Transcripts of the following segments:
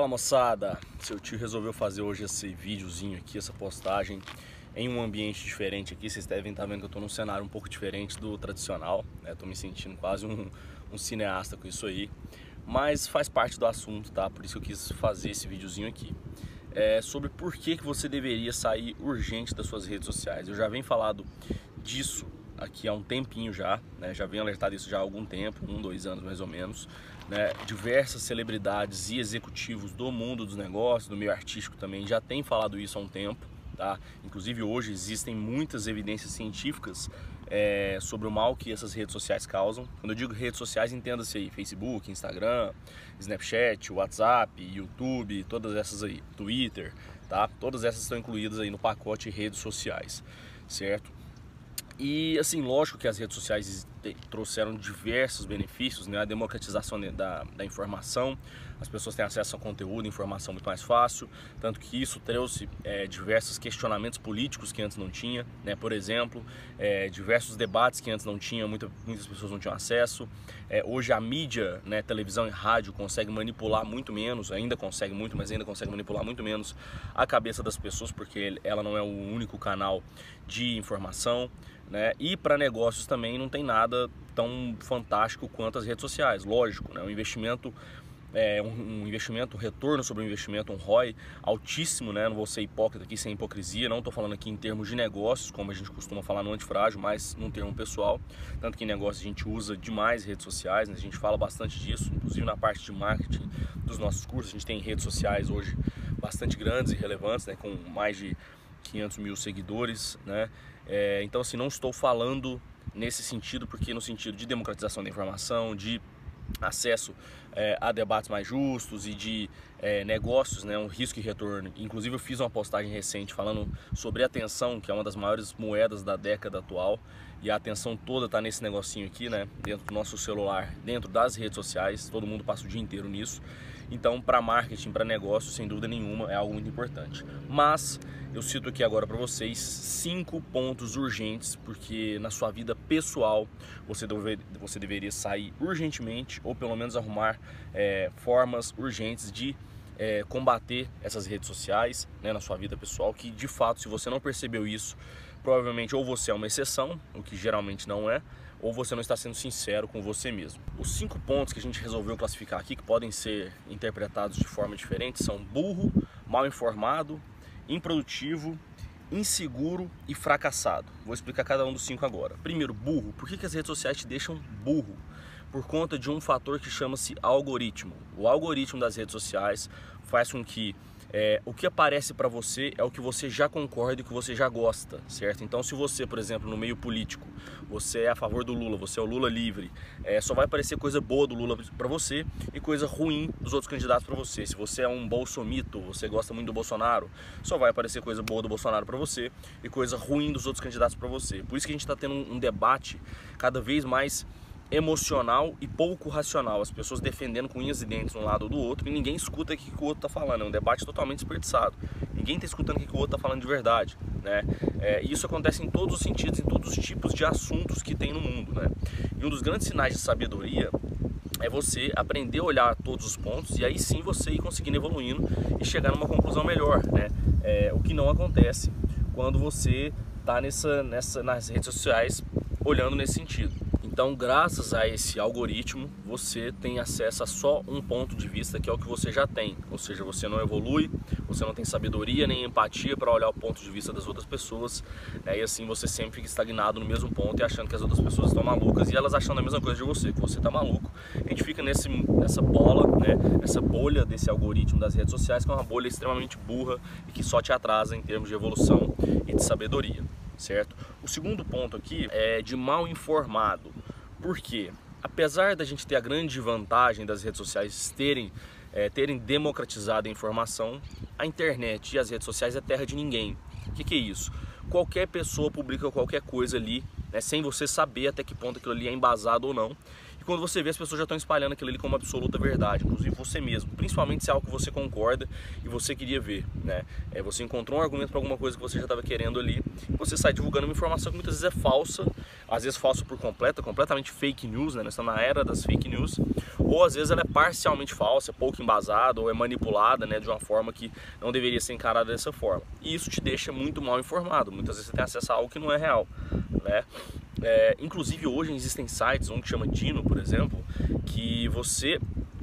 Fala moçada, seu tio resolveu fazer hoje esse videozinho aqui, essa postagem em um ambiente diferente aqui. Vocês devem estar vendo que eu estou num cenário um pouco diferente do tradicional, né? me sentindo quase um, um, cineasta com isso aí, mas faz parte do assunto, tá? Por isso eu quis fazer esse videozinho aqui. É sobre por que, que você deveria sair urgente das suas redes sociais. Eu já venho falado disso aqui há um tempinho já, né? já venho alertado isso já há algum tempo, um, dois anos mais ou menos. Né? Diversas celebridades e executivos do mundo dos negócios, do meio artístico também, já têm falado isso há um tempo. Tá? Inclusive hoje existem muitas evidências científicas é, sobre o mal que essas redes sociais causam. Quando eu digo redes sociais, entenda-se aí Facebook, Instagram, Snapchat, WhatsApp, YouTube, todas essas aí, Twitter, tá? Todas essas estão incluídas aí no pacote redes sociais, certo? E assim, lógico que as redes sociais trouxeram diversos benefícios, né? A democratização da, da informação, as pessoas têm acesso a conteúdo, informação muito mais fácil, tanto que isso trouxe é, diversos questionamentos políticos que antes não tinha, né? Por exemplo, é, diversos debates que antes não tinha, muita, muitas pessoas não tinham acesso. É, hoje a mídia, né, televisão e rádio consegue manipular muito menos, ainda consegue muito, mas ainda consegue manipular muito menos a cabeça das pessoas, porque ela não é o único canal de informação. Né? E para negócios também não tem nada tão fantástico quanto as redes sociais, lógico, né? um investimento é, um, um, investimento, um retorno sobre o investimento, um ROI altíssimo, né? Não vou ser hipócrita aqui sem hipocrisia, não estou falando aqui em termos de negócios, como a gente costuma falar no antifrágil, mas num termo pessoal. Tanto que em negócios a gente usa demais redes sociais, né? a gente fala bastante disso, inclusive na parte de marketing dos nossos cursos, a gente tem redes sociais hoje bastante grandes e relevantes, né? Com mais de 500 mil seguidores, né? É, então, assim, não estou falando nesse sentido, porque no sentido de democratização da informação, de acesso é, a debates mais justos e de é, negócios, né, um risco e retorno. Inclusive eu fiz uma postagem recente falando sobre a atenção, que é uma das maiores moedas da década atual, e a atenção toda está nesse negocinho aqui, né, dentro do nosso celular, dentro das redes sociais, todo mundo passa o dia inteiro nisso. Então, para marketing, para negócio, sem dúvida nenhuma, é algo muito importante. Mas eu cito aqui agora para vocês cinco pontos urgentes, porque na sua vida pessoal você, deve, você deveria sair urgentemente ou pelo menos arrumar é, formas urgentes de é, combater essas redes sociais né, na sua vida pessoal. Que de fato, se você não percebeu isso, provavelmente ou você é uma exceção, o que geralmente não é, ou você não está sendo sincero com você mesmo. Os cinco pontos que a gente resolveu classificar aqui, que podem ser interpretados de forma diferente, são burro, mal informado, improdutivo, inseguro e fracassado. Vou explicar cada um dos cinco agora. Primeiro, burro. Por que, que as redes sociais te deixam burro? Por conta de um fator que chama-se algoritmo. O algoritmo das redes sociais faz com que é, o que aparece para você é o que você já concorda e que você já gosta, certo? Então, se você, por exemplo, no meio político, você é a favor do Lula, você é o Lula livre, é, só vai aparecer coisa boa do Lula para você e coisa ruim dos outros candidatos para você. Se você é um bolsomito, você gosta muito do Bolsonaro, só vai aparecer coisa boa do Bolsonaro para você e coisa ruim dos outros candidatos para você. Por isso que a gente está tendo um, um debate cada vez mais emocional e pouco racional. As pessoas defendendo com unhas e dentes um lado ou do outro e ninguém escuta o que o outro está falando. É um debate totalmente desperdiçado. Ninguém está escutando o que o outro está falando de verdade. Né? É, e isso acontece em todos os sentidos, em todos os tipos de assuntos que tem no mundo. Né? E um dos grandes sinais de sabedoria é você aprender a olhar todos os pontos e aí sim você ir conseguindo evoluindo e chegar numa conclusão melhor. Né? É, o que não acontece quando você está nessa, nessa, nas redes sociais olhando nesse sentido. Então, graças a esse algoritmo, você tem acesso a só um ponto de vista que é o que você já tem. Ou seja, você não evolui, você não tem sabedoria nem empatia para olhar o ponto de vista das outras pessoas. Né? E assim você sempre fica estagnado no mesmo ponto e achando que as outras pessoas estão malucas e elas achando a mesma coisa de você, que você está maluco. A gente fica nesse, nessa bola, né? nessa bolha desse algoritmo das redes sociais, que é uma bolha extremamente burra e que só te atrasa em termos de evolução e de sabedoria certo? O segundo ponto aqui é de mal informado. Por quê? Apesar da gente ter a grande vantagem das redes sociais terem, é, terem democratizado a informação, a internet e as redes sociais é terra de ninguém. O que, que é isso? Qualquer pessoa publica qualquer coisa ali, né, sem você saber até que ponto aquilo ali é embasado ou não. E quando você vê, as pessoas já estão espalhando aquilo ali como absoluta verdade, inclusive você mesmo, principalmente se é algo que você concorda e você queria ver, né? É, você encontrou um argumento para alguma coisa que você já estava querendo ali, você sai divulgando uma informação que muitas vezes é falsa, às vezes falsa por completo, completamente fake news, né? Nós estamos na era das fake news, ou às vezes ela é parcialmente falsa, pouco embasada, ou é manipulada, né, de uma forma que não deveria ser encarada dessa forma. E isso te deixa muito mal informado. Muitas vezes você tem acesso a algo que não é real, né? É, inclusive hoje existem sites, um que chama Dino, por exemplo, que você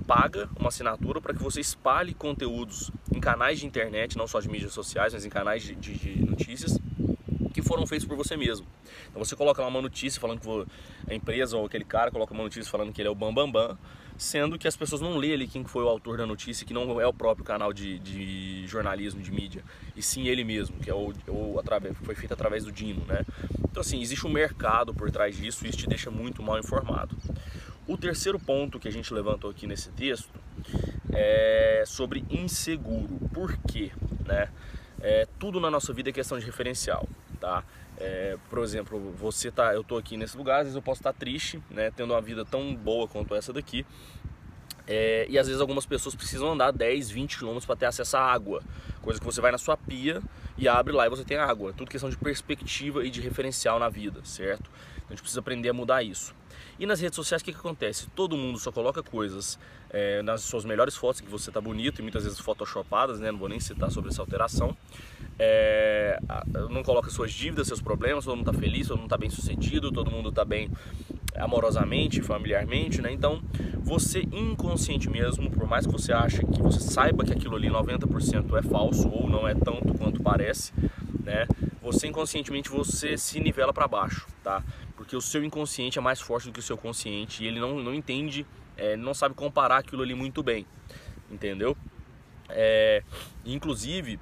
paga uma assinatura para que você espalhe conteúdos em canais de internet, não só de mídias sociais, mas em canais de, de, de notícias foram feitos por você mesmo. Então você coloca lá uma notícia falando que a empresa ou aquele cara coloca uma notícia falando que ele é o Bambambam, Bam, Bam, sendo que as pessoas não lêem ali quem foi o autor da notícia, que não é o próprio canal de, de jornalismo, de mídia, e sim ele mesmo, que é o, o através, foi feito através do Dino, né? Então assim, existe um mercado por trás disso e isso te deixa muito mal informado. O terceiro ponto que a gente levantou aqui nesse texto é sobre inseguro. Por quê? Né? É, tudo na nossa vida é questão de referencial, tá? É, por exemplo, você tá, eu estou aqui nesse lugar, às vezes eu posso estar triste, né, tendo uma vida tão boa quanto essa daqui. É, e às vezes algumas pessoas precisam andar 10, 20 quilômetros para ter acesso à água. Coisa que você vai na sua pia e abre lá e você tem água. Tudo questão de perspectiva e de referencial na vida, certo? A gente precisa aprender a mudar isso. E nas redes sociais o que, que acontece? Todo mundo só coloca coisas é, nas suas melhores fotos que você tá bonito e muitas vezes photoshopadas, né? Não vou nem citar sobre essa alteração. É, não coloca suas dívidas, seus problemas, todo mundo está feliz, todo mundo está bem sucedido, todo mundo está bem amorosamente, familiarmente, né? Então, você inconsciente mesmo, por mais que você ache que você saiba que aquilo ali 90% é falso ou não é tanto quanto parece, né? Você inconscientemente você se nivela para baixo, tá? Porque o seu inconsciente é mais forte do que o seu consciente e ele não, não entende, é, não sabe comparar aquilo ali muito bem, entendeu? É, inclusive,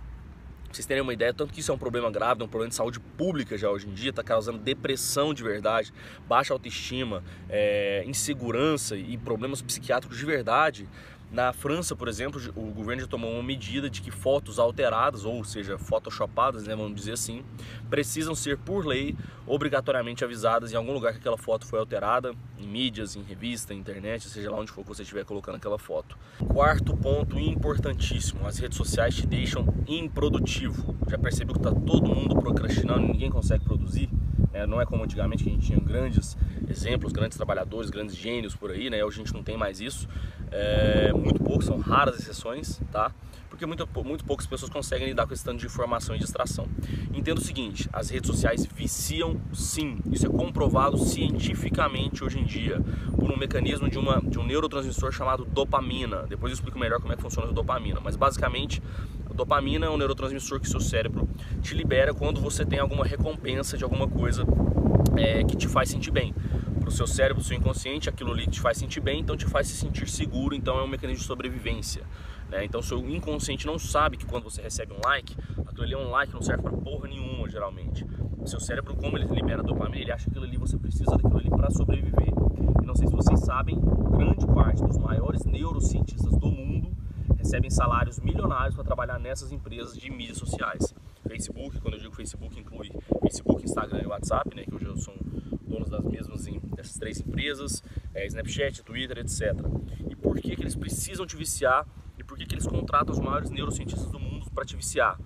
vocês terem uma ideia, tanto que isso é um problema grave, é um problema de saúde pública já hoje em dia, está causando depressão de verdade, baixa autoestima, é, insegurança e problemas psiquiátricos de verdade na França, por exemplo, o governo já tomou uma medida de que fotos alteradas, ou seja, photoshopadas, né, vamos dizer assim, precisam ser, por lei, obrigatoriamente avisadas em algum lugar que aquela foto foi alterada, em mídias, em revista, internet, seja lá onde for que você estiver colocando aquela foto. Quarto ponto importantíssimo, as redes sociais te deixam improdutivo. Já percebeu que está todo mundo procrastinando, ninguém consegue produzir? É, não é como antigamente que a gente tinha grandes exemplos, grandes trabalhadores, grandes gênios por aí, né? Hoje a gente não tem mais isso. É, muito poucos, são raras exceções, tá? Porque muito, muito poucas pessoas conseguem lidar com esse tanto de informação e distração. Entenda o seguinte, as redes sociais viciam sim, isso é comprovado cientificamente hoje em dia, por um mecanismo de, uma, de um neurotransmissor chamado dopamina. Depois eu explico melhor como é que funciona a dopamina, mas basicamente Dopamina é um neurotransmissor que seu cérebro te libera quando você tem alguma recompensa de alguma coisa é, que te faz sentir bem. Para o seu cérebro, seu inconsciente, aquilo ali te faz sentir bem, então te faz se sentir seguro, então é um mecanismo de sobrevivência. Né? Então seu inconsciente não sabe que quando você recebe um like, aquilo ali é um like, não serve para porra nenhuma, geralmente. Seu cérebro, como ele libera dopamina, ele acha que aquilo ali você precisa daquilo ali para sobreviver. E não sei se vocês sabem, grande parte dos maiores neurocientistas do mundo recebem salários milionários para trabalhar nessas empresas de mídias sociais. Facebook, quando eu digo Facebook, inclui Facebook, Instagram e WhatsApp, né, que hoje são donos das mesmas dessas três empresas, é, Snapchat, Twitter, etc. E por que, que eles precisam te viciar e por que, que eles contratam os maiores neurocientistas do mundo para te viciar?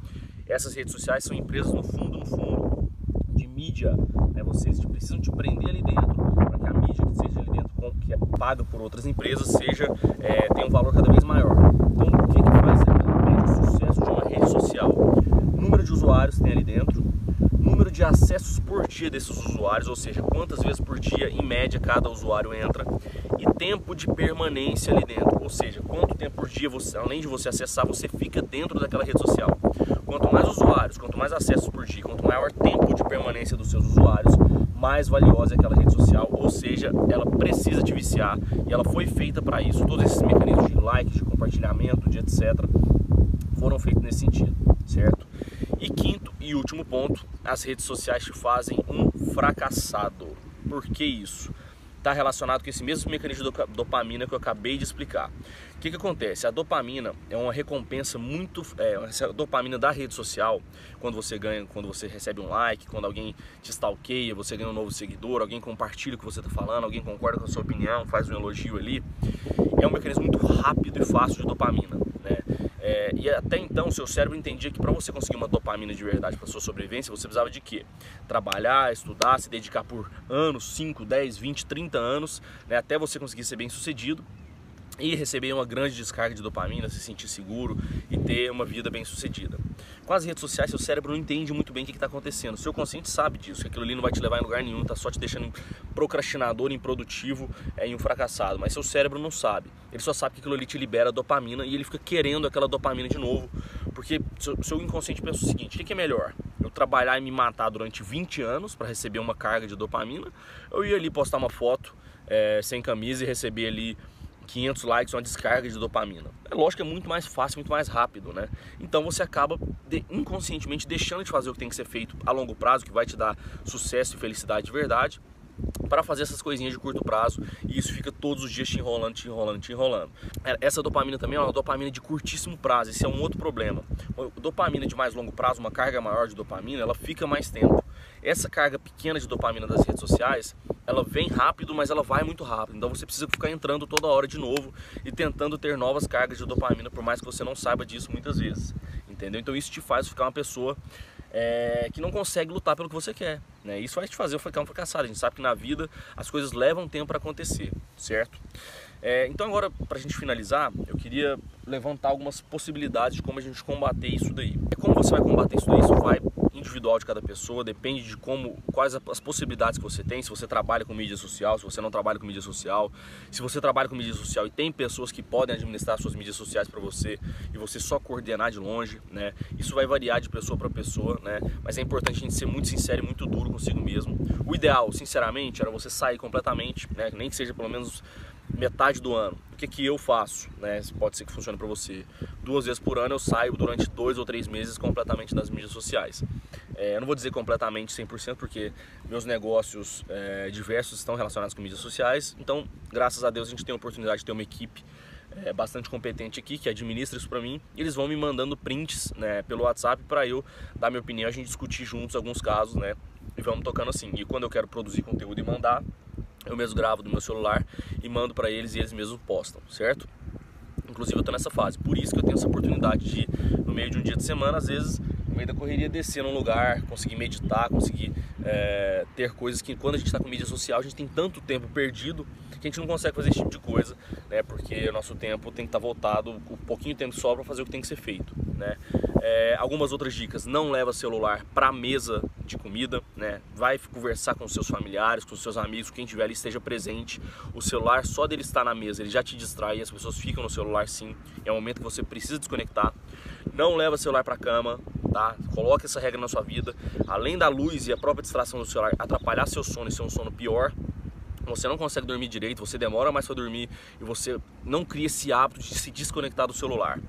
Essas redes sociais são empresas no fundo, no fundo, de mídia. Né? Vocês precisam te prender ali dentro para que a mídia que seja ali dentro, que é paga por outras empresas, seja é, um valor cada vez maior. Então, o que, que faz o sucesso de uma rede social? Número de usuários que tem ali dentro, número de acessos por dia desses usuários, ou seja, quantas vezes por dia em média cada usuário entra, e tempo de permanência ali dentro, ou seja, quanto tempo por dia, você, além de você acessar, você fica dentro daquela rede social. Quanto mais usuários, quanto mais acessos por dia, quanto maior tempo de permanência dos seus usuários, mais valiosa é aquela rede social, ou seja, ela precisa te viciar e ela foi feita para isso. Todos esses mecanismos de like, de compartilhamento, de etc, foram feitos nesse sentido, certo? E quinto e último ponto, as redes sociais te fazem um fracassado. Por que isso? Está relacionado com esse mesmo mecanismo de dopamina que eu acabei de explicar. O que, que acontece? A dopamina é uma recompensa muito. É, dopamina da rede social, quando você ganha, quando você recebe um like, quando alguém te stalkeia, você ganha um novo seguidor, alguém compartilha o que você está falando, alguém concorda com a sua opinião, faz um elogio ali, é um mecanismo muito rápido e fácil de dopamina. Né? É, e até então seu cérebro entendia que para você conseguir uma dopamina de verdade para sua sobrevivência, você precisava de quê? Trabalhar, estudar, se dedicar por anos, 5, 10, 20, 30 anos, né, até você conseguir ser bem sucedido e receber uma grande descarga de dopamina, se sentir seguro e ter uma vida bem sucedida. Com as redes sociais, seu cérebro não entende muito bem o que está acontecendo. Seu consciente sabe disso, que aquilo ali não vai te levar em lugar nenhum, está só te deixando procrastinador, improdutivo é, e um fracassado. Mas seu cérebro não sabe. Ele só sabe que aquilo ali te libera dopamina e ele fica querendo aquela dopamina de novo. Porque seu, seu inconsciente pensa o seguinte: o que é melhor? Eu trabalhar e me matar durante 20 anos para receber uma carga de dopamina? Eu ia ali postar uma foto é, sem camisa e receber ali 500 likes, uma descarga de dopamina. É lógico que é muito mais fácil, muito mais rápido, né? Então você acaba de, inconscientemente deixando de fazer o que tem que ser feito a longo prazo, que vai te dar sucesso e felicidade de verdade, para fazer essas coisinhas de curto prazo e isso fica todos os dias te enrolando, te enrolando, te enrolando. É, essa dopamina também é uma dopamina de curtíssimo prazo, esse é um outro problema. A dopamina de mais longo prazo, uma carga maior de dopamina, ela fica mais tempo. Essa carga pequena de dopamina das redes sociais, ela vem rápido, mas ela vai muito rápido. Então você precisa ficar entrando toda hora de novo e tentando ter novas cargas de dopamina, por mais que você não saiba disso muitas vezes. Entendeu? Então isso te faz ficar uma pessoa é, que não consegue lutar pelo que você quer. Né? Isso vai te fazer ficar um fracassado. A gente sabe que na vida as coisas levam tempo para acontecer, certo? É, então agora, para a gente finalizar, eu queria levantar algumas possibilidades de como a gente combater isso daí. Como você vai combater isso daí? Isso vai individual de cada pessoa, depende de como, quais as possibilidades que você tem, se você trabalha com mídia social, se você não trabalha com mídia social, se você trabalha com mídia social e tem pessoas que podem administrar suas mídias sociais para você e você só coordenar de longe, né? Isso vai variar de pessoa para pessoa, né? Mas é importante a gente ser muito sincero e muito duro consigo mesmo. O ideal, sinceramente, era você sair completamente, né? Nem que seja pelo menos metade do ano. O que, que eu faço? Né? Pode ser que funcione para você. Duas vezes por ano eu saio durante dois ou três meses completamente das mídias sociais. É, eu não vou dizer completamente 100% porque meus negócios é, diversos estão relacionados com mídias sociais. Então, graças a Deus, a gente tem a oportunidade de ter uma equipe é, bastante competente aqui que administra isso para mim. Eles vão me mandando prints né, pelo WhatsApp para eu dar minha opinião, a gente discutir juntos alguns casos, né? E vamos tocando assim. E quando eu quero produzir conteúdo e mandar, eu mesmo gravo do meu celular e mando para eles e eles mesmos postam, certo? Inclusive eu estou nessa fase, por isso que eu tenho essa oportunidade de, no meio de um dia de semana, às vezes, no meio da correria, descer num lugar, conseguir meditar, conseguir é, ter coisas que quando a gente está com mídia social, a gente tem tanto tempo perdido que a gente não consegue fazer esse tipo de coisa, né? Porque o nosso tempo tem que estar tá voltado, o pouquinho tempo sobra para fazer o que tem que ser feito, né? É, algumas outras dicas, não leva celular para a mesa de comida, né? Vai conversar com seus familiares, com seus amigos, quem tiver ali esteja presente. O celular, só dele estar na mesa, ele já te distrai, as pessoas ficam no celular sim. É um momento que você precisa desconectar. Não leva celular para cama, tá? Coloque essa regra na sua vida. Além da luz e a própria distração do celular atrapalhar seu sono e ser um sono pior, você não consegue dormir direito, você demora mais para dormir e você não cria esse hábito de se desconectar do celular.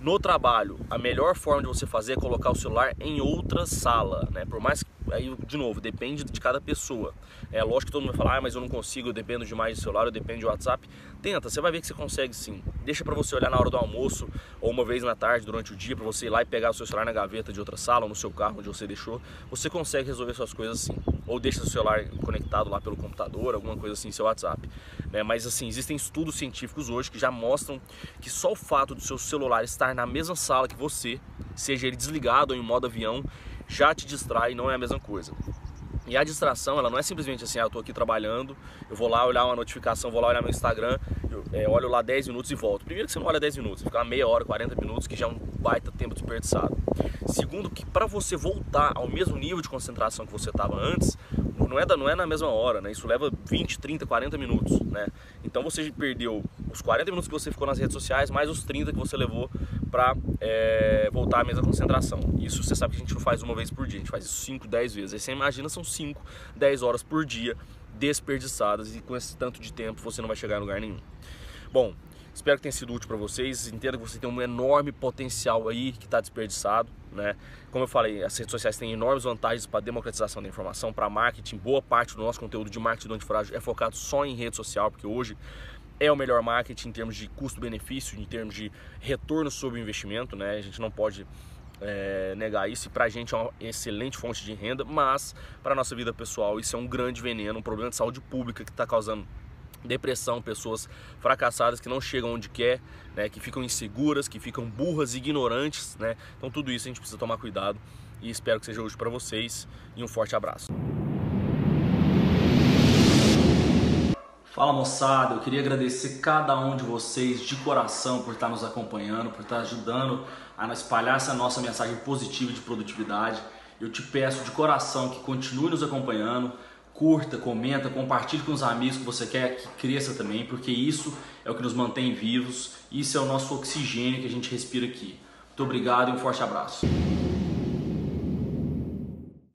No trabalho, a melhor forma de você fazer é colocar o celular em outra sala, né? Por mais aí, de novo, depende de cada pessoa. É lógico que todo mundo vai falar, ah, mas eu não consigo, eu dependo demais do celular, eu dependo de WhatsApp. Tenta, você vai ver que você consegue sim. Deixa para você olhar na hora do almoço ou uma vez na tarde, durante o dia, para você ir lá e pegar o seu celular na gaveta de outra sala ou no seu carro onde você deixou. Você consegue resolver suas coisas assim. Ou deixa o celular conectado lá pelo computador, alguma coisa assim, seu WhatsApp. Né? Mas assim, existem estudos científicos hoje que já mostram que só o fato do seu celular estar na mesma sala que você, seja ele desligado ou em modo avião, já te distrai, não é a mesma coisa. E a distração, ela não é simplesmente assim, ah, eu tô aqui trabalhando, eu vou lá olhar uma notificação, vou lá olhar meu Instagram, eu é, olho lá 10 minutos e volto. Primeiro que você não olha 10 minutos, fica meia hora, 40 minutos, que já é um baita tempo desperdiçado. Segundo que para você voltar ao mesmo nível de concentração que você estava antes, não é, da, não é na mesma hora, né? Isso leva 20, 30, 40 minutos, né? Então você perdeu os 40 minutos que você ficou nas redes sociais, mais os 30 que você levou para é, voltar à mesma concentração. Isso você sabe que a gente não faz uma vez por dia, a gente faz isso 5, 10 vezes. Aí você imagina, são 5, 10 horas por dia desperdiçadas e com esse tanto de tempo você não vai chegar em lugar nenhum. Bom, Espero que tenha sido útil para vocês. Entenda que você tem um enorme potencial aí que está desperdiçado. Né? Como eu falei, as redes sociais têm enormes vantagens para democratização da informação, para marketing. Boa parte do nosso conteúdo de marketing do antifrágil é focado só em rede social, porque hoje é o melhor marketing em termos de custo-benefício, em termos de retorno sobre o investimento. Né? A gente não pode é, negar isso. Para a gente é uma excelente fonte de renda, mas para nossa vida pessoal isso é um grande veneno, um problema de saúde pública que está causando depressão, pessoas fracassadas que não chegam onde quer, né, que ficam inseguras, que ficam burras, ignorantes, né? Então tudo isso a gente precisa tomar cuidado e espero que seja útil para vocês e um forte abraço. Fala moçada, eu queria agradecer cada um de vocês de coração por estar nos acompanhando, por estar ajudando a espalhar essa nossa mensagem positiva de produtividade. Eu te peço de coração que continue nos acompanhando, curta, comenta, compartilhe com os amigos que você quer que cresça também, porque isso é o que nos mantém vivos, isso é o nosso oxigênio que a gente respira aqui. Muito obrigado e um forte abraço.